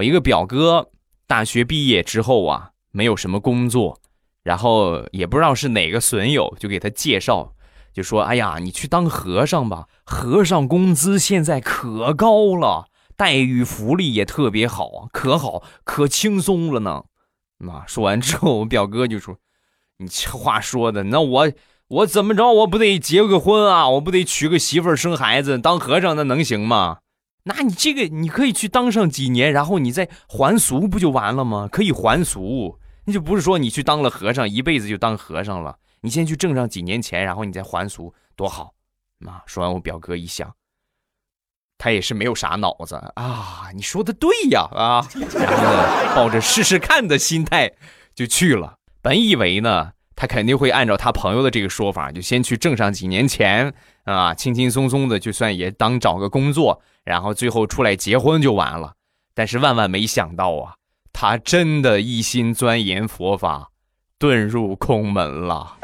我一个表哥大学毕业之后啊，没有什么工作，然后也不知道是哪个损友就给他介绍，就说：“哎呀，你去当和尚吧，和尚工资现在可高了，待遇福利也特别好，可好，可轻松了呢。”那说完之后，我表哥就说：“你这话说的，那我我怎么着，我不得结个婚啊？我不得娶个媳妇儿生孩子？当和尚那能行吗？”那你这个你可以去当上几年，然后你再还俗不就完了吗？可以还俗，那就不是说你去当了和尚一辈子就当和尚了。你先去挣上几年钱，然后你再还俗，多好！啊，说完我表哥一想，他也是没有啥脑子啊。你说的对呀，啊，然后呢，抱着试试看的心态就去了。本以为呢，他肯定会按照他朋友的这个说法，就先去挣上几年钱啊，轻轻松松的就算也当找个工作。然后最后出来结婚就完了，但是万万没想到啊，他真的一心钻研佛法，遁入空门了。